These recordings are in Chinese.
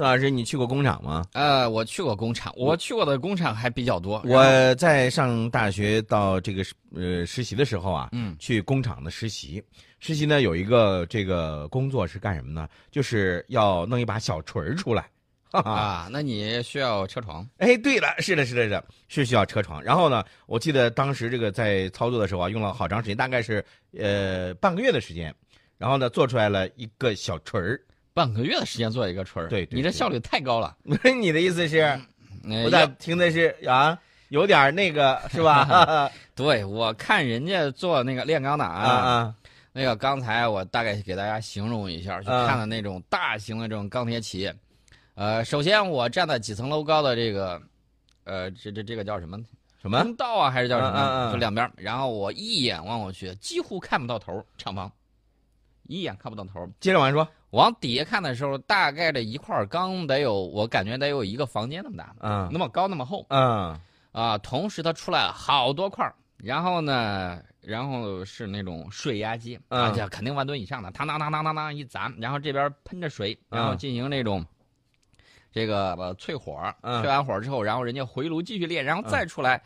宋老师，你去过工厂吗？呃，我去过工厂，我去过的工厂还比较多。我在上大学到这个呃实习的时候啊，嗯，去工厂的实习，实习呢有一个这个工作是干什么呢？就是要弄一把小锤儿出来。啊，那你需要车床？哎，对了，是的，是的，是的，是需要车床。然后呢，我记得当时这个在操作的时候啊，用了好长时间，大概是呃半个月的时间，然后呢做出来了一个小锤儿。半个月的时间做一个锤儿，对，你这效率太高了。你的意思是，我咋听的是啊，有点那个是吧？对，我看人家做那个炼钢的啊，那个刚才我大概给大家形容一下，去看了那种大型的这种钢铁企业。呃，首先我站在几层楼高的这个，呃，这这这个叫什么？什么通道啊，还是叫什么？就两边，然后我一眼望过去，几乎看不到头，厂房，一眼看不到头。接着往下说。往底下看的时候，大概的一块钢得有，我感觉得有一个房间那么大，嗯，那么高那么厚，嗯，啊，同时它出来了好多块然后呢，然后是那种水压机，啊，这肯定万吨以上的，当当当当当当一砸，然后这边喷着水，然后进行那种这个淬火，淬完火之后，然后人家回炉继续炼，然后再出来。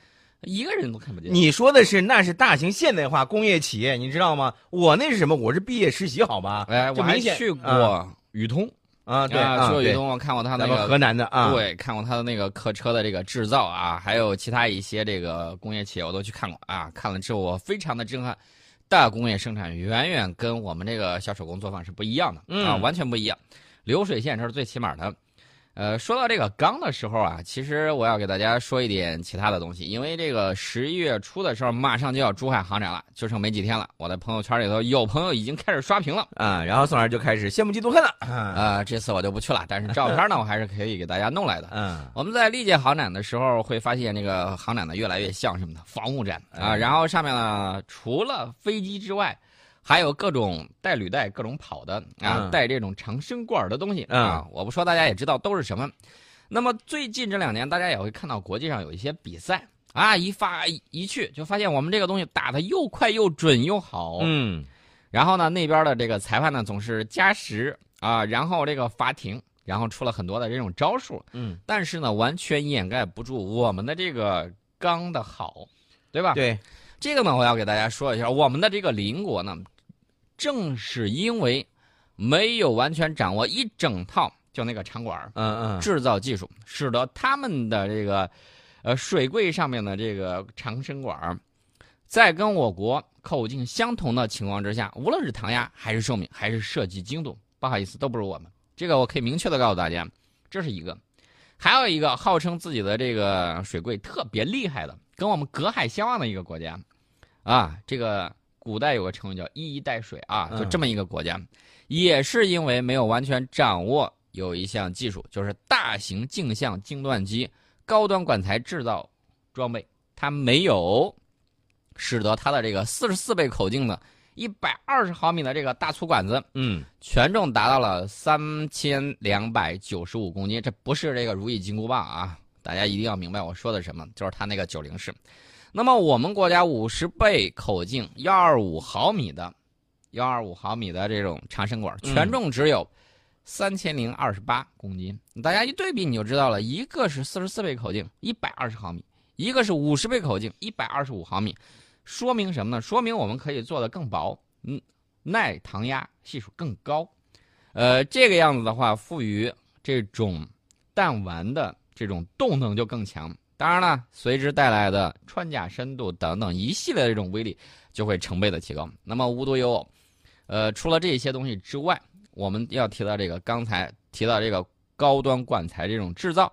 一个人都看不见。你说的是那是大型现代化工业企业，你知道吗？我那是什么？我是毕业实习，好吧？哎，我还去过宇通啊，对，去过宇通，我看过他那个河南的啊，对，看过他的那个客车的这个制造啊，还有其他一些这个工业企业，我都去看过啊。看了之后，我非常的震撼，大工业生产远远跟我们这个小手工作坊是不一样的啊，完全不一样。流水线这是最起码的。呃，说到这个钢的时候啊，其实我要给大家说一点其他的东西，因为这个十一月初的时候，马上就要珠海航展了，就剩没几天了。我的朋友圈里头有朋友已经开始刷屏了啊，然后宋老师就开始羡慕嫉妒恨了啊。这次我就不去了，但是照片呢，我还是可以给大家弄来的。嗯，我们在历届航展的时候会发现，这个航展呢越来越像什么呢？防务展啊。然后上面呢，除了飞机之外，还有各种带履带、各种跑的啊，带这种长身管的东西啊，我不说大家也知道都是什么。那么最近这两年，大家也会看到国际上有一些比赛啊，一发一去就发现我们这个东西打的又快又准又好。嗯，然后呢，那边的这个裁判呢总是加时啊，然后这个罚停，然后出了很多的这种招数。嗯，但是呢，完全掩盖不住我们的这个钢的好，对吧？对，这个呢，我要给大家说一下，我们的这个邻国呢。正是因为没有完全掌握一整套就那个长管嗯嗯，制造技术，使得他们的这个呃水柜上面的这个长身管在跟我国口径相同的情况之下，无论是唐压还是寿命还是设计精度，不好意思都不如我们。这个我可以明确的告诉大家，这是一个，还有一个号称自己的这个水柜特别厉害的，跟我们隔海相望的一个国家，啊，这个。古代有个成语叫“一衣带水”啊，就这么一个国家，也是因为没有完全掌握有一项技术，就是大型镜像精锻机高端管材制造装备，它没有，使得它的这个四十四倍口径的一百二十毫米的这个大粗管子，嗯，权重达到了三千两百九十五公斤，这不是这个如意金箍棒啊，大家一定要明白我说的什么，就是它那个九零式。那么我们国家五十倍口径幺二五毫米的，幺二五毫米的这种长身管，权重只有三千零二十八公斤。大家一对比你就知道了，一个是四十四倍口径一百二十毫米，一个是五十倍口径一百二十五毫米，说明什么呢？说明我们可以做的更薄，嗯，耐糖压系数更高。呃，这个样子的话，赋予这种弹丸的这种动能就更强。当然了，随之带来的穿甲深度等等一系列的这种威力就会成倍的提高。那么无独有偶，呃，除了这些东西之外，我们要提到这个刚才提到这个高端管材这种制造，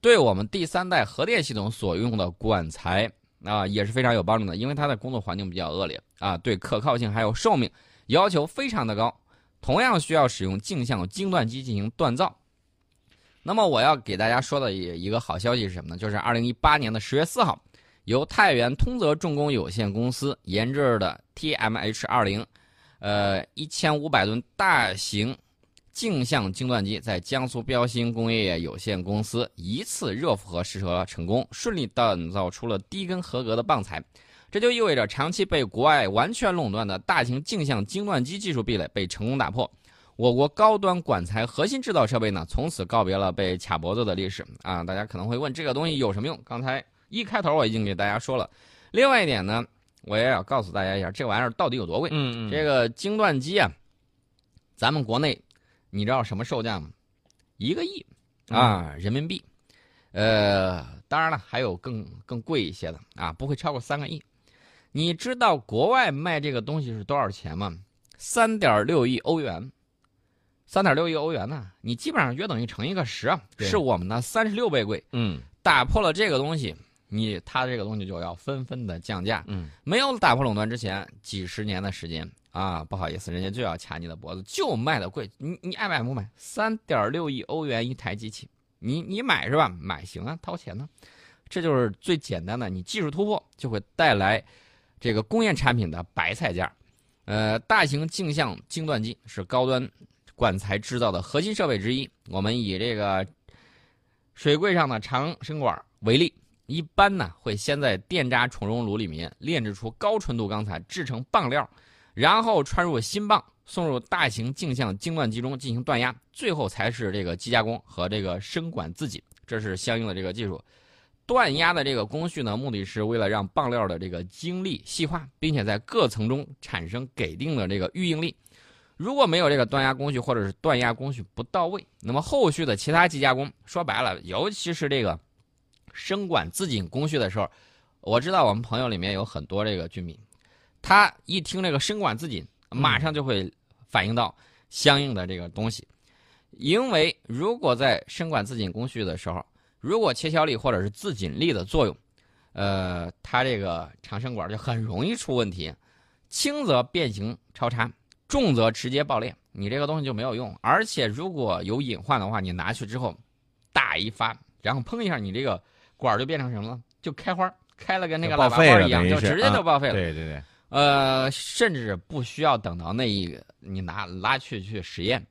对我们第三代核电系统所用的管材啊也是非常有帮助的，因为它的工作环境比较恶劣啊，对可靠性还有寿命要求非常的高，同样需要使用镜像精锻机进行锻造。那么我要给大家说的一一个好消息是什么呢？就是二零一八年的十月四号，由太原通泽重工有限公司研制的 TMH 二零，呃一千五百吨大型镜像精锻机，在江苏标新工业有限公司一次热负荷试车成功，顺利锻造出了低根合格的棒材。这就意味着长期被国外完全垄断的大型镜像精锻机技术壁垒被成功打破。我国高端管材核心制造设备呢，从此告别了被卡脖子的历史啊！大家可能会问，这个东西有什么用？刚才一开头我已经给大家说了。另外一点呢，我也要告诉大家一下，这玩意儿到底有多贵？嗯嗯，这个精锻机啊，咱们国内你知道什么售价吗？一个亿啊，人民币。呃，当然了，还有更更贵一些的啊，不会超过三个亿。你知道国外卖这个东西是多少钱吗？三点六亿欧元。三点六亿欧元呢，你基本上约等于乘一个十啊，是我们的三十六倍贵。嗯，打破了这个东西，你它这个东西就要纷纷的降价。嗯，没有打破垄断之前，几十年的时间啊，不好意思，人家就要掐你的脖子，就卖的贵。你你爱买不买？三点六亿欧元一台机器，你你买是吧？买行啊，掏钱呢。这就是最简单的，你技术突破就会带来这个工业产品的白菜价。呃，大型镜像精锻机是高端。管材制造的核心设备之一，我们以这个水柜上的长生管为例，一般呢会先在电渣重熔炉里面炼制出高纯度钢材，制成棒料，然后穿入新棒，送入大型镜像精锻机中进行锻压，最后才是这个机加工和这个生管自紧，这是相应的这个技术。锻压的这个工序呢，目的是为了让棒料的这个晶粒细化，并且在各层中产生给定的这个预应力。如果没有这个断压工序，或者是断压工序不到位，那么后续的其他机加工，说白了，尤其是这个生管自紧工序的时候，我知道我们朋友里面有很多这个居民，他一听这个生管自紧，马上就会反映到相应的这个东西，因为如果在生管自紧工序的时候，如果切削力或者是自紧力的作用，呃，它这个长生管就很容易出问题，轻则变形超差。重则直接爆裂，你这个东西就没有用。而且如果有隐患的话，你拿去之后，大一发，然后砰一下，你这个管就变成什么了？就开花，开了跟那个喇叭花一样，就直接就报废了。对对对。呃，甚至不需要等到那一你拿拉去去实验，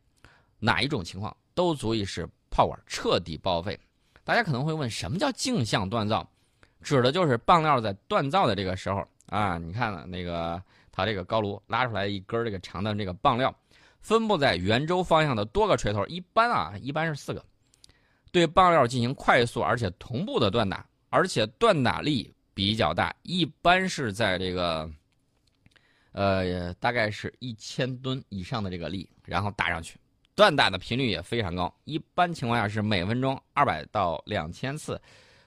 哪一种情况都足以使炮管彻底报废。大家可能会问，什么叫镜像锻造？指的就是棒料在锻造的这个时候啊，你看那个。它这个高炉拉出来一根这个长的这个棒料，分布在圆周方向的多个锤头，一般啊一般是四个，对棒料进行快速而且同步的锻打，而且锻打力比较大，一般是在这个，呃大概是一千吨以上的这个力，然后打上去，锻打的频率也非常高，一般情况下是每分钟二百到两千次，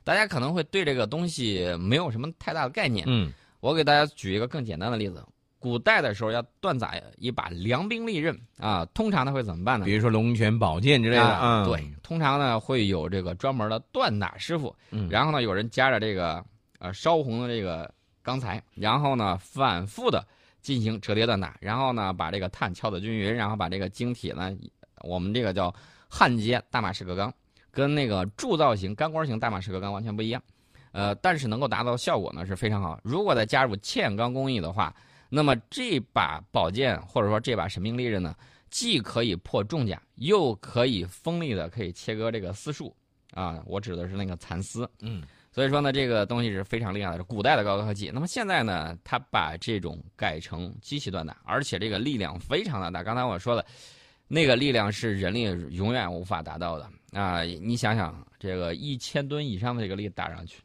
大家可能会对这个东西没有什么太大的概念，嗯，我给大家举一个更简单的例子。古代的时候要锻打一把良兵利刃啊，通常呢会怎么办呢？比如说龙泉宝剑之类的啊，对，通常呢会有这个专门的锻打师傅，嗯，然后呢有人夹着这个呃烧红的这个钢材，然后呢反复的进行折叠锻打，然后呢把这个碳敲得均匀，然后把这个晶体呢，我们这个叫焊接大马士革钢，跟那个铸造型钢管型大马士革钢完全不一样，呃，但是能够达到效果呢是非常好。如果再加入嵌钢工艺的话。那么这把宝剑或者说这把神兵利刃呢，既可以破重甲，又可以锋利的可以切割这个丝树，啊，我指的是那个蚕丝。嗯，所以说呢，这个东西是非常厉害的，是古代的高科技。那么现在呢，它把这种改成机器锻打，而且这个力量非常的大。刚才我说了，那个力量是人力永远无法达到的啊！你想想，这个一千吨以上的这个力打上去。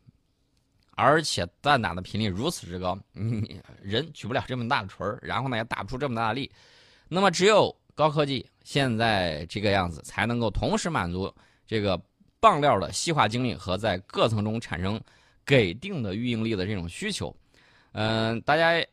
而且弹打的频率如此之高，你人举不了这么大的锤儿，然后呢也打不出这么大的力，那么只有高科技现在这个样子，才能够同时满足这个棒料的细化精力和在各层中产生给定的预应力的这种需求。嗯，大家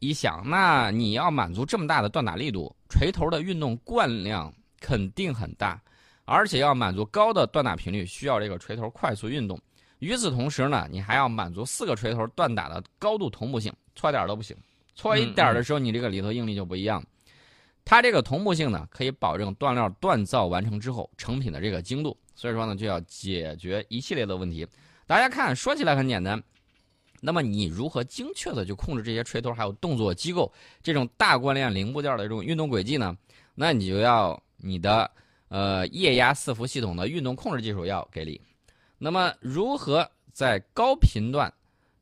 一想，那你要满足这么大的锻打力度，锤头的运动惯量肯定很大，而且要满足高的锻打频率，需要这个锤头快速运动。与此同时呢，你还要满足四个锤头锻打的高度同步性，错点都不行。错一点的时候，你这个里头应力就不一样。它这个同步性呢，可以保证锻料锻造完成之后成品的这个精度。所以说呢，就要解决一系列的问题。大家看，说起来很简单，那么你如何精确的去控制这些锤头还有动作机构这种大惯量零部件的这种运动轨迹呢？那你就要你的呃液压伺服系统的运动控制技术要给力。那么，如何在高频段、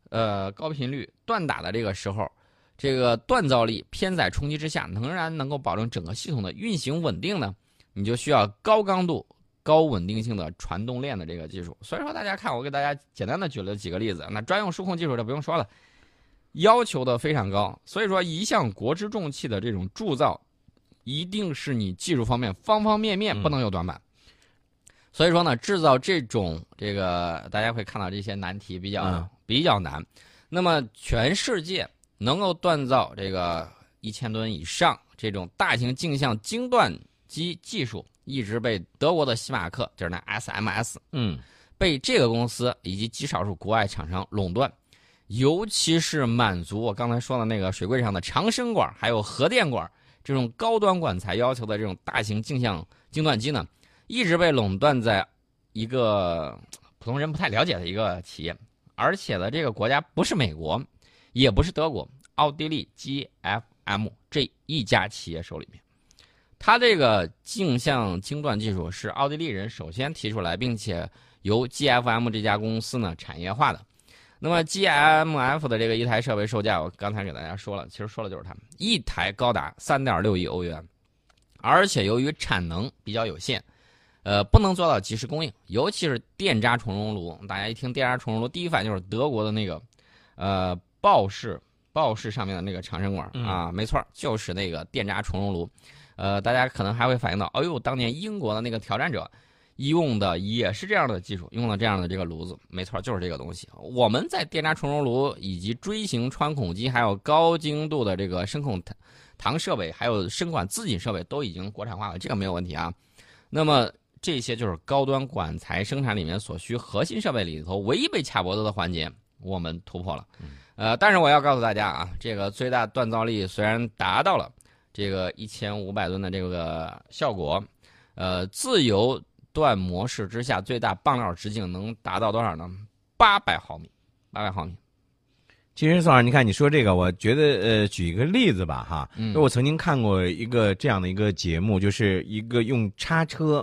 呃高频率锻打的这个时候，这个锻造力偏载冲击之下，仍然能够保证整个系统的运行稳定呢，你就需要高刚度、高稳定性的传动链的这个技术。所以说，大家看，我给大家简单的举了几个例子。那专用数控技术就不用说了，要求的非常高。所以说，一项国之重器的这种铸造，一定是你技术方面方方面面不能有短板。所以说呢，制造这种这个，大家会看到这些难题比较、嗯比较难。那么，全世界能够锻造这个一千吨以上这种大型镜像精锻机技术，一直被德国的西马克，就是那 SMS，嗯被这个公司以及极少数国外厂商垄断。尤其是满足我刚才说的那个水柜上的长生管，还有核电管这种高端管材要求的这种大型镜像精锻机呢，一直被垄断在一个普通人不太了解的一个企业，而且呢，这个国家不是美国，也不是德国，奥地利 GFM 这一家企业手里面。它这个镜像精锻技术是奥地利人首先提出来，并且由 GFM 这家公司呢产业化的。那么 GMF 的这个一台设备售价，我刚才给大家说了，其实说的就是它，一台高达三点六亿欧元，而且由于产能比较有限，呃，不能做到及时供应，尤其是电渣重熔炉。大家一听电渣重熔炉，第一反应就是德国的那个，呃，豹式豹式上面的那个长生管嗯啊，没错，就是那个电渣重熔炉。呃，大家可能还会反映到，哎呦，当年英国的那个挑战者。用的也是这样的技术，用了这样的这个炉子，没错，就是这个东西。我们在电渣重熔炉以及锥形穿孔机，还有高精度的这个声控膛膛设备，还有声管自紧设备都已经国产化了，这个没有问题啊。那么这些就是高端管材生产里面所需核心设备里头唯一被卡脖子的环节，我们突破了。呃，但是我要告诉大家啊，这个最大锻造力虽然达到了这个一千五百吨的这个效果，呃，自由。锻模式之下，最大棒料直径能达到多少呢？八百毫米，八百毫米。其实宋老师，你看你说这个，我觉得呃，举一个例子吧哈，嗯我曾经看过一个这样的一个节目，就是一个用叉车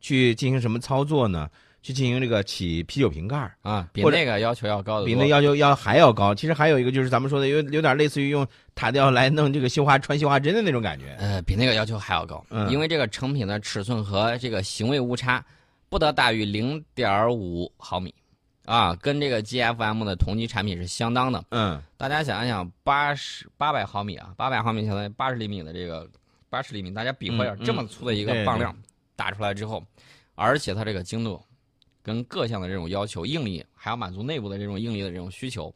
去进行什么操作呢？去进行这个起啤酒瓶盖啊，比那个要求要高的比那要求要还要高。其实还有一个就是咱们说的有有点类似于用塔吊来弄这个绣花穿绣花针的那种感觉。呃，比那个要求还要高，嗯因为这个成品的尺寸和这个行为误差不得大于零点五毫米，啊，跟这个 GFM 的同级产品是相当的。嗯大家想一想，八十八百毫米啊，八百毫米相当于八十厘米的这个八十厘米，大家比划一下，嗯嗯这么粗的一个对棒料打出来之后，而且它这个精度跟各项的这种要求，应力还要满足内部的这种应力的这种需求。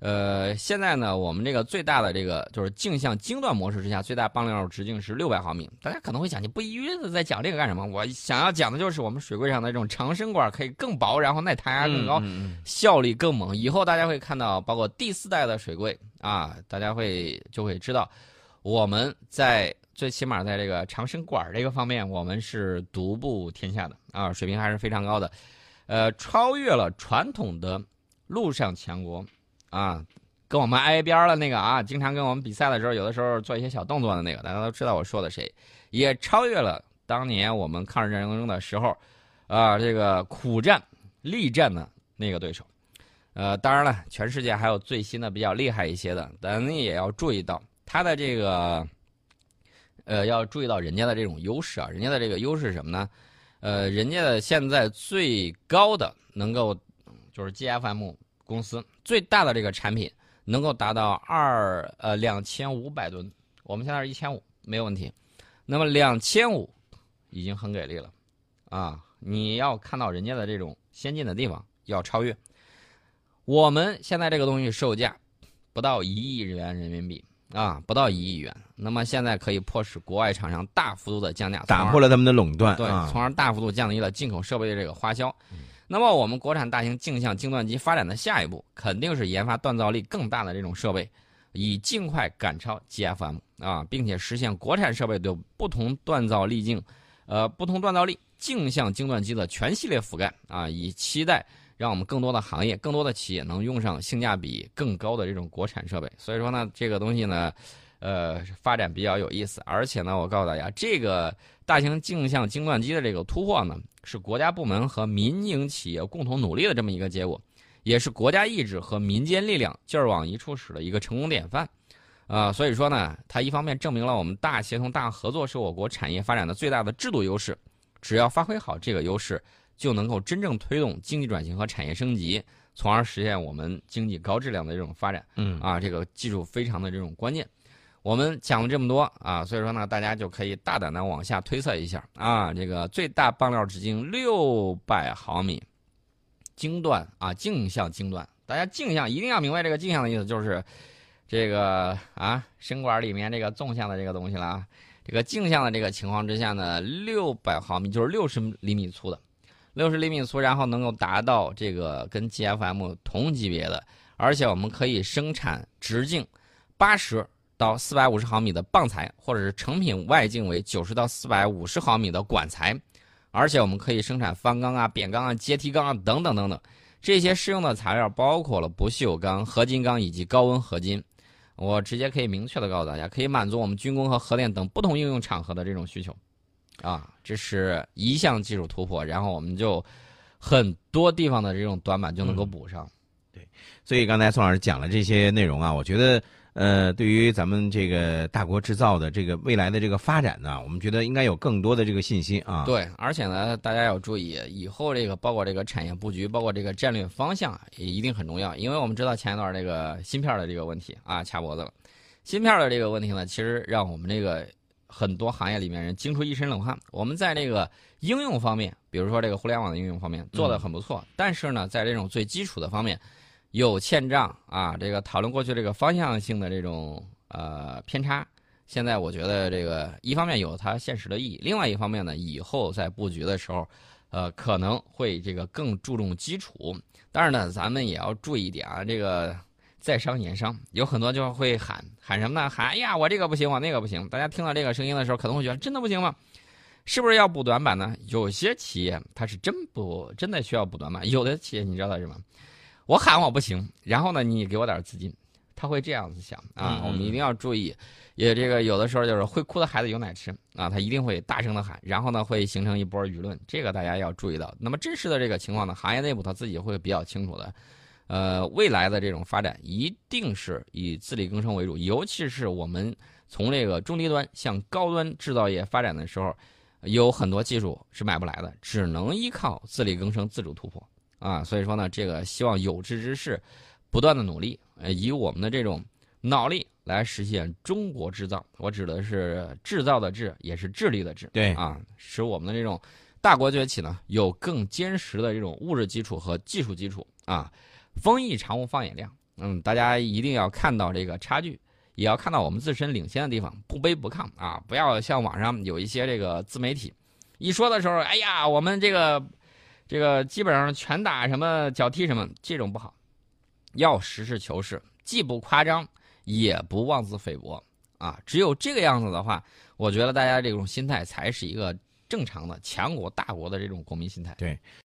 呃，现在呢，我们这个最大的这个就是镜像精段模式之下，最大棒料直径是六百毫米。大家可能会讲，你不一约的在讲这个干什么？我想要讲的就是我们水柜上的这种长身管可以更薄，然后耐弹压更高，效率更猛。以后大家会看到，包括第四代的水柜啊，大家会就会知道，我们在最起码在这个长生管这个方面，我们是独步天下的啊，水平还是非常高的，呃，超越了传统的陆上强国啊。跟我们挨边了那个啊，经常跟我们比赛的时候，有的时候做一些小动作的那个，大家都知道我说的谁，也超越了当年我们抗日战争中的时候，啊，这个苦战、力战的那个对手。呃，当然了，全世界还有最新的比较厉害一些的，咱也要注意到它的这个，呃，要注意到人家的这种优势啊，人家的这个优势是什么呢？呃，人家的现在最高的能够就是 GFM 公司最大的这个产品能够达到二呃两千五百吨，我们现在是一千五，没有问题。那么两千五已经很给力了啊！你要看到人家的这种先进的地方，要超越。我们现在这个东西售价不到一亿日元人民币啊，不到一亿元。那么现在可以迫使国外厂商大幅度的降价，打破了他们的垄断对，啊。从而大幅度降低了进口设备的这个花销。那么我们国产大型镜像精锻机发展的下一步，肯定是研发锻造力更大的这种设备，以尽快赶超 GFM 啊，并且实现国产设备的不同锻造力径，呃，不同锻造力镜像精锻机的全系列覆盖啊，以期待让我们更多的行业、更多的企业能用上性价比更高的这种国产设备。所以说呢，这个东西呢。呃，发展比较有意思，而且呢，我告诉大家，这个大型镜像晶钻机的这个突破呢，是国家部门和民营企业共同努力的这么一个结果，也是国家意志和民间力量劲儿往一处使的一个成功典范。呃，所以说呢，它一方面证明了我们大协同、大合作是我国产业发展的最大的制度优势，只要发挥好这个优势，就能够真正推动经济转型和产业升级，从而实现我们经济高质量的这种发展。嗯啊，这个技术非常的这种关键。我们讲了这么多啊，所以说呢，大家就可以大胆的往下推测一下啊，这个最大棒料直径六百毫米，经段啊，径向经段，大家径向一定要明白这个径向的意思，就是这个啊，声管里面这个纵向的这个东西了啊。这个镜像的这个情况之下呢，六百毫米就是六十厘米粗的，六十厘米粗，然后能够达到这个跟 GFM 同级别的，而且我们可以生产直径八十到四百五十毫米的棒材，或者是成品外径为九十到四百五十毫米的管材，而且我们可以生产方钢啊、扁钢啊、阶梯钢啊等等等等。这些适用的材料包括了不锈钢、合金钢以及高温合金。我直接可以明确的告诉大家，可以满足我们军工和核电等不同应用场合的这种需求。啊，这是一项技术突破，然后我们就很多地方的这种短板就能够补上。对所以刚才宋老师讲了这些内容啊，我觉得呃，对于咱们这个大国制造的这个未来的这个发展呢，我们觉得应该有更多的这个信心啊。对，而且呢，大家要注意，以后这个包括这个产业布局，包括这个战略方向也一定很重要，因为我们知道前一段这个芯片的这个问题啊，掐脖子了。芯片的这个问题呢，其实让我们这个很多行业里面人惊出一身冷汗。我们在这个应用方面，比如说这个互联网的应用方面做的很不错，但是呢，在这种最基础的方面有欠账啊。这个讨论过去这个方向性的这种呃偏差。现在我觉得这个一方面有它现实的意义，另外一方面呢，以后在布局的时候，呃，可能会这个更注重基础。当然呢，咱们也要注意一点啊，这个在商言商，有很多就会喊喊什么呢？喊哎呀，我这个不行，我那个不行。大家听到这个声音的时候，可能会觉得真的不行吗？是不是要补短板呢？有些企业它是真不真的需要补短板，有的企业你知道是什么？我喊我不行，然后呢，你给我点资金，他会这样子想啊。嗯我们一定要注意。也这个有的时候就是会哭的孩子有奶吃啊，他一定会大声的喊，然后呢会形成一波舆论，这个大家要注意到。那么真实的这个情况呢，行业内部他自己会比较清楚的。呃，未来的这种发展一定是以自力更生为主，尤其是我们从这个中低端向高端制造业发展的时候，有很多技术是买不来的，只能依靠自力更生、自主突破啊。所以说呢，这个希望有志之士不断的努力，呃，以我们的这种脑力。来实现中国制造，我指的是制造的制，也是智力的智。对啊，使我们的这种大国崛起呢，有更坚实的这种物质基础和技术基础啊。风翼长无放眼量，嗯，大家一定要看到这个差距，也要看到我们自身领先的地方，不卑不亢啊！不要像网上有一些这个自媒体一说的时候，哎呀，我们这个这个基本上拳打什么脚踢什么，这种不好，要实事求是，既不夸张。也不妄自菲薄啊！只有这个样子的话，我觉得大家这种心态才是一个正常的强国大国的这种国民心态。对。